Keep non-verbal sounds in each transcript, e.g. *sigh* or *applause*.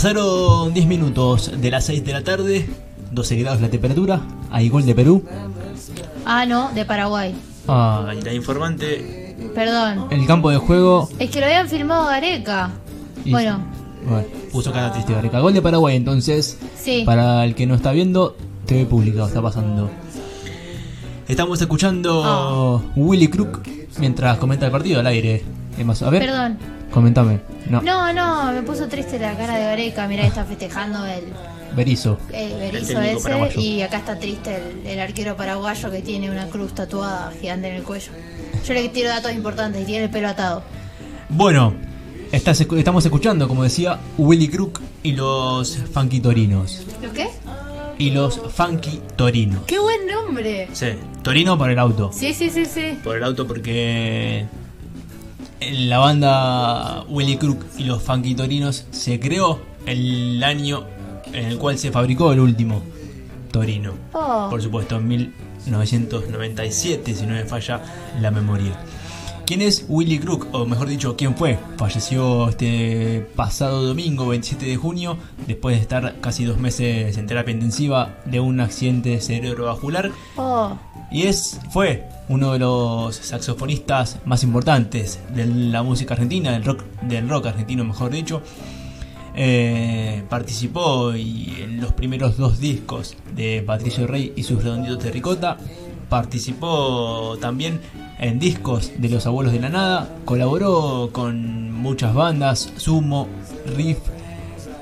Pasaron 10 minutos de las 6 de la tarde, 12 grados la temperatura, hay gol de Perú. Ah, no, de Paraguay. Ah, y la informante, Perdón. el campo de juego, Es que lo habían filmado Gareca. Y- Bueno, bueno, puso cara triste Gareca. Gol de Paraguay entonces, sí. para el que no está viendo, TV pública está pasando. Estamos escuchando Ah. Willy Crook mientras comenta el partido al aire. Es más, a ver, Perdón. Comentame. No, No, no, me puso triste la cara de Gareca. Mirá, está festejando el, Berizo. el Berizzo técnico ese. paraguayo. Y acá está triste el, el arquero paraguayo que tiene una cruz tatuada gigante en el cuello. Yo le tiro datos importantes y tiene el pelo atado. Bueno, estás estamos escuchando, como decía, Willy Crook y los Funky Torinos. ¿Lo qué? Y los Funky Torinos. ¡Qué buen nombre! Sí, Torino por el auto. Sí, sí, sí, sí. Por el auto porque la banda Willy Crook y los Funky Torinos se creó el año en el cual se fabricó el último Torino. Oh. Por supuesto, en 1997, si no me falla la memoria. ¿Quién es Willy Crook? O mejor dicho, ¿quién fue? Falleció este pasado domingo, 27 de junio, después de estar casi dos meses en terapia intensiva de un accidente cerebrovascular. Oh. Y es, fue uno de los saxofonistas más importantes de la música argentina, del rock, del rock argentino mejor dicho. Eh, participó y en los primeros dos discos de Patricio Rey y sus redonditos de ricota. Participó también en discos de Los Abuelos de la Nada. Colaboró con muchas bandas, Sumo, Riff,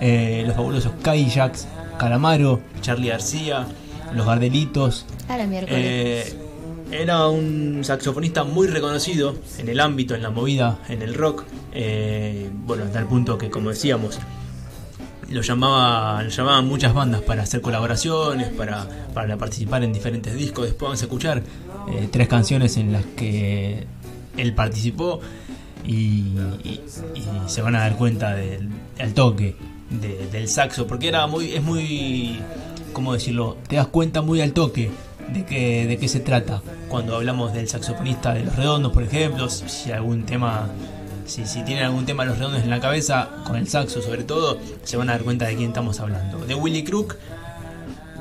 eh, Los Fabulosos Kayaks, Calamaro, Charlie García, Los Gardelitos, A la miércoles. eh, era un saxofonista muy reconocido en el ámbito, en la movida, en el rock. eh, bueno, hasta el punto que, como decíamos, lo, llamaba, lo llamaban muchas bandas para hacer colaboraciones, para, para participar en diferentes discos. Después vamos a escuchar eh, tres canciones en las que él participó y, y- se van a dar cuenta del, del toque de- del saxo, porque era muy, es muy, ¿cómo decirlo? Te das cuenta muy al toque de qué, de qué se trata cuando hablamos del saxofonista de los redondos, por ejemplo, si algún tema, si, si tienen algún tema los redondos en la cabeza, con el saxo sobre todo, se van a dar cuenta de quién estamos hablando. De Willy Crook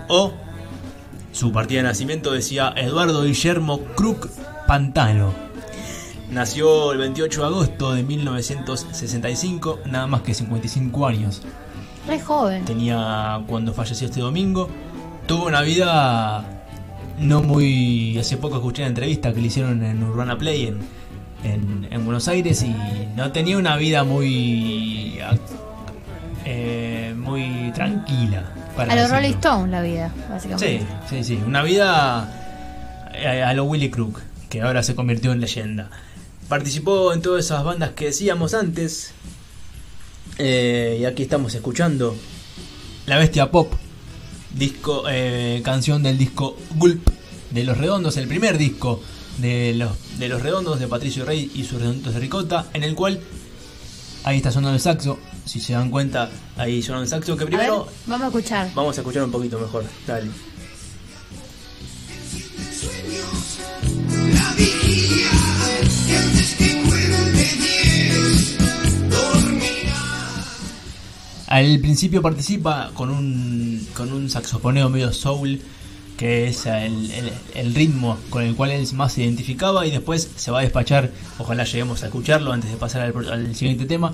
o su partida de nacimiento decía Eduardo Guillermo Crook Pantano. Nació el 28 de agosto de 1965, nada más que 55 años Re joven. tenía cuando falleció este domingo. Tuvo una vida no muy... Hace poco escuché una entrevista que le hicieron en Urbana Play en, en, en Buenos Aires y no tenía una vida muy... eh, muy tranquila. Para A los. Rolling Stones la vida, básicamente. Sí, sí, sí. Una vida eh, a, a lo Willy Crook, que ahora se convirtió en leyenda. Participó en todas esas bandas que decíamos antes. Eh, y aquí estamos escuchando La Bestia Pop, disco, eh, canción del disco Gulp de Los Redondos, el primer disco de los, de los Redondos de Patricio Rey y sus Redonditos de Ricota, en el cual ahí está sonando el saxo. Si se dan cuenta, ahí sonando el saxo. Que A ver, primero vamos a escuchar. Vamos a escuchar un poquito mejor, dale. La vigilia, que antes que cuente diez, dormirá. Al principio participa con un, con un saxofoneo medio soul, que es el, el- el ritmo con el cual él más se identificaba, y después se va a despachar, ojalá lleguemos a escucharlo antes de pasar al, siguiente tema,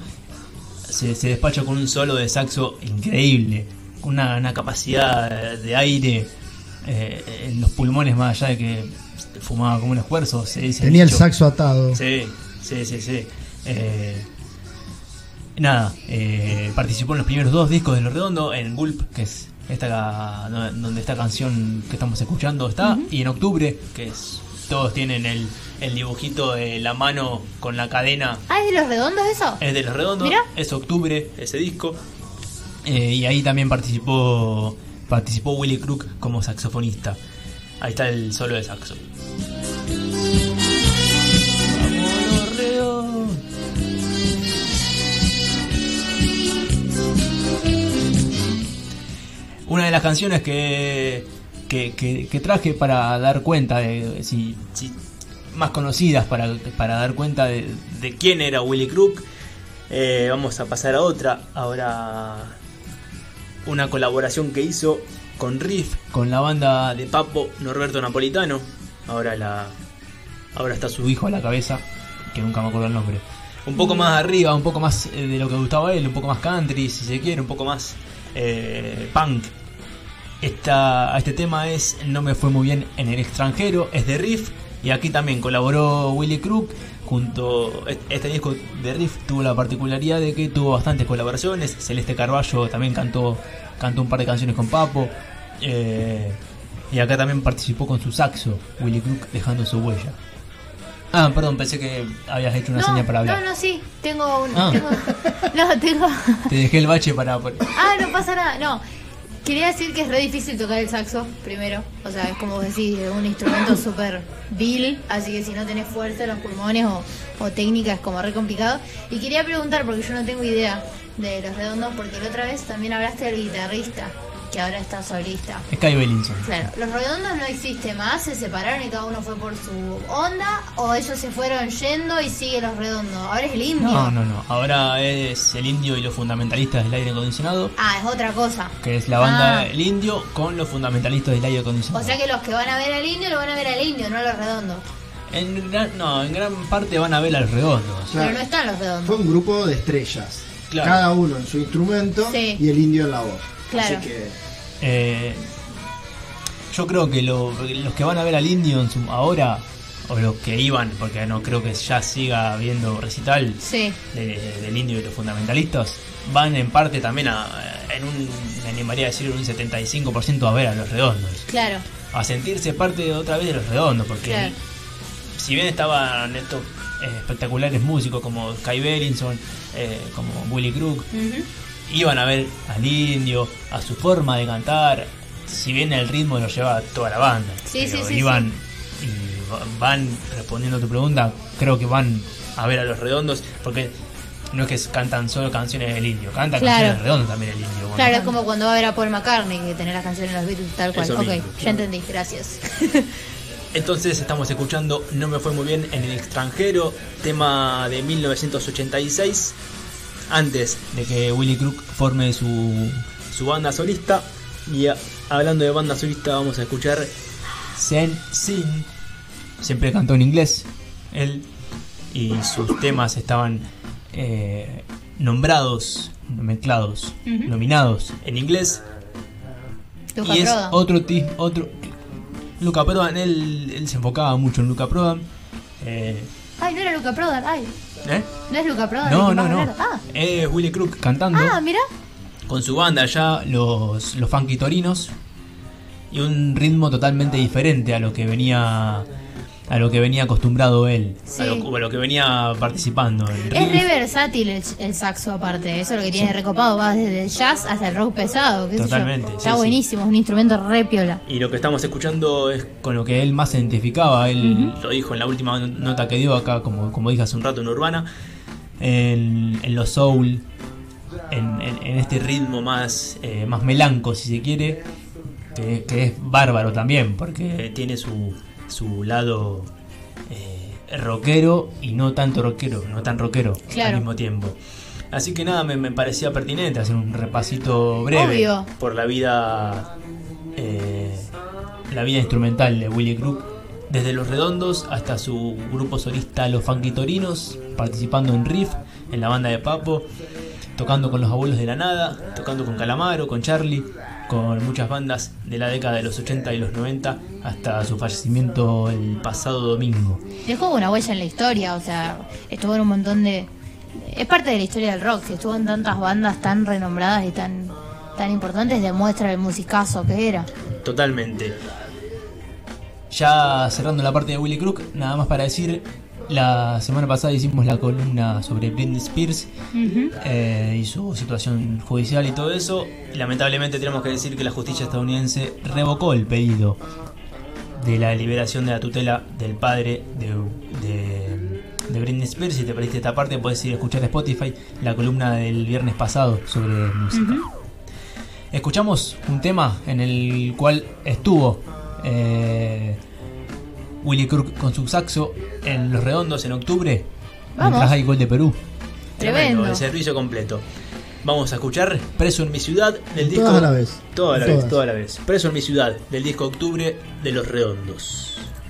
se, se despacha con un solo de saxo increíble, con una, una capacidad de aire eh, en los pulmones más allá de que fumaba como un esfuerzo. Se Tenía el saxo atado. Sí, sí, sí, sí. Eh, nada, eh, participó en los primeros dos discos de Los Redondo, en Gulp, que es esta donde esta canción que estamos escuchando está, y en octubre, que es todos tienen el, el dibujito de la mano con la cadena, Ah, ¿es de los redondos eso? es de Los Redondos, Mira. es octubre ese disco, Eh, y ahí también participó participó Willy Crook como saxofonista. Ahí está el solo de saxo. Una de las canciones que, que, traje para dar cuenta de si, más conocidas para, para dar cuenta de, quién era Willy Crook. Eh, vamos a pasar a otra. Ahora una colaboración que hizo con Riff, con la banda de Papo Norberto Napolitano. Ahora la ahora está su hijo a la cabeza, que nunca me acuerdo el nombre. Un poco más arriba, un poco más eh, de lo que gustaba él, un poco más country, si se quiere, un poco más eh, punk. Esta, este tema es No me fue muy bien en el extranjero, es de Riff y aquí también colaboró Willy Crook junto este disco de Riff tuvo la particularidad de que tuvo bastantes colaboraciones, Celeste Carballo también cantó cantó un par de canciones con Papo eh, y acá también participó con su saxo Willy Crook dejando su huella. Ah, perdón, pensé que habías hecho una no, señal para hablar. No, no, sí, tengo un. Ah. tengo- no, tengo. Te dejé el bache para... Ah, no pasa nada, no. Quería decir que es re difícil tocar el saxo, primero. O sea, es como vos decís, es un instrumento súper vil, así que si no tenés fuerza en los pulmones o, o técnica es como re complicado. Y quería preguntar, porque yo no tengo idea de los redondos, porque la otra vez también hablaste del guitarrista, que ahora está solista. Sky Bellinson. Claro, los redondos no existen más, se separaron y cada uno fue por su onda, o ellos se fueron yendo y sigue los redondos. Ahora es el indio. No, no, no. Ahora es el indio y los fundamentalistas del aire acondicionado, Ah, es otra cosa. que es la banda Ah. El Indio con los fundamentalistas del aire acondicionado. O sea que los que van a ver al indio lo van a ver al indio, no a los redondos. En gran, no, en gran parte van a ver al redondos. Claro. Pero no están los redondos. Fue un grupo de estrellas. Claro. Cada uno en su instrumento Sí. y el indio en la voz. Claro. Así que Eh, yo creo que lo- los que van a ver al indio en su- ahora, o los que iban, porque no creo que ya siga habiendo recital Sí, de- del indio y los fundamentalistas, van en parte también a, en un, me animaría a decir, un 75% a ver a los redondos. claro. A sentirse parte de otra vez de los redondos, porque Claro. si bien estaban estos eh, espectaculares músicos como Sky Bellinson, eh, como Willy Crook, Ujú. Iban a ver al indio, a su forma de cantar, si bien el ritmo lo lleva toda la banda. Sí, pero sí, sí, iban y va- van respondiendo a tu pregunta, creo que van a ver a los redondos, porque no es que cantan solo canciones del indio, cantan Claro. canciones redondos también el indio. bueno. Claro, es como cuando va a ver a Paul McCartney, que tener las canciones de los Beatles tal cual. Eso ok, mismo. ya entendí, gracias. *laughs* Entonces estamos escuchando No me fue muy bien en el extranjero, tema de 1986, antes de que Willy Crook forme su, su banda solista. Y a- hablando de banda solista vamos a escuchar Sen Sin. Siempre cantó en inglés, él, y sus temas estaban eh, nombrados, mezclados, nominados en inglés. Luca y es Prodan. otro otro Luca Prodan, él, él se enfocaba mucho en Luca Prodan. Eh, Ay, no era Luca Prodan, ay. ¿eh? No es Luca Prodan. No, no, no. Ah, Es Willy Crook cantando ah mira. con su banda ya, los, los Funky Torinos. Y un ritmo totalmente diferente a lo que venía a lo que venía acostumbrado él, Sí. a, lo, a lo que venía participando. en Es re versátil el, el saxo aparte, eso es lo que tiene recopado, va desde el jazz hasta el rock pesado, qué sé yo. Totalmente, sí, Está sí. buenísimo, es un instrumento re piola. Y lo que estamos escuchando es con lo que él más se identificaba. Él lo dijo en la última nota que dio acá, como, como dije hace un rato en Urbana. En, en los soul, en, en- en este ritmo más, eh, más melanco, si se quiere. Que, que es bárbaro también, porque tiene su, su lado eh, rockero y no tanto rockero, no tan rockero Claro. al mismo tiempo. Así que nada, me, me parecía pertinente hacer un repasito breve Obvio. por la vida eh, la vida instrumental de Willy Crook desde Los Redondos hasta su grupo solista Los Funky Torinos, participando en Riff, en la banda de Papo, tocando con los abuelos de la nada, tocando con Calamaro, con Charlie, con muchas bandas de la década de los 80 y los 90 hasta su fallecimiento el pasado domingo. Dejó una huella en la historia, o sea, estuvo en un montón de... Es parte de la historia del rock, que estuvo en tantas bandas tan renombradas y tan, tan importantes, demuestra el musicazo que era. Totalmente. Ya cerrando la parte de Willy Crook, nada más para decir, la semana pasada hicimos la columna sobre Britney Spears eh, y su situación judicial y todo eso. Lamentablemente tenemos que decir que la justicia estadounidense revocó el pedido de la liberación de la tutela del padre de, de, de Britney Spears. Si te perdiste esta parte, puedes ir a escuchar en Spotify la columna del viernes pasado sobre música. Escuchamos un tema en el cual estuvo eh, Willy Crook con su saxo en Los Redondos en octubre, Vamos. mientras hay gol de Perú. Tremendo. el servicio completo. Vamos a escuchar Preso en mi ciudad del disco. Todas a la vez. Toda la Todas. vez, toda la vez. Preso en mi ciudad del disco Octubre de los Redondos.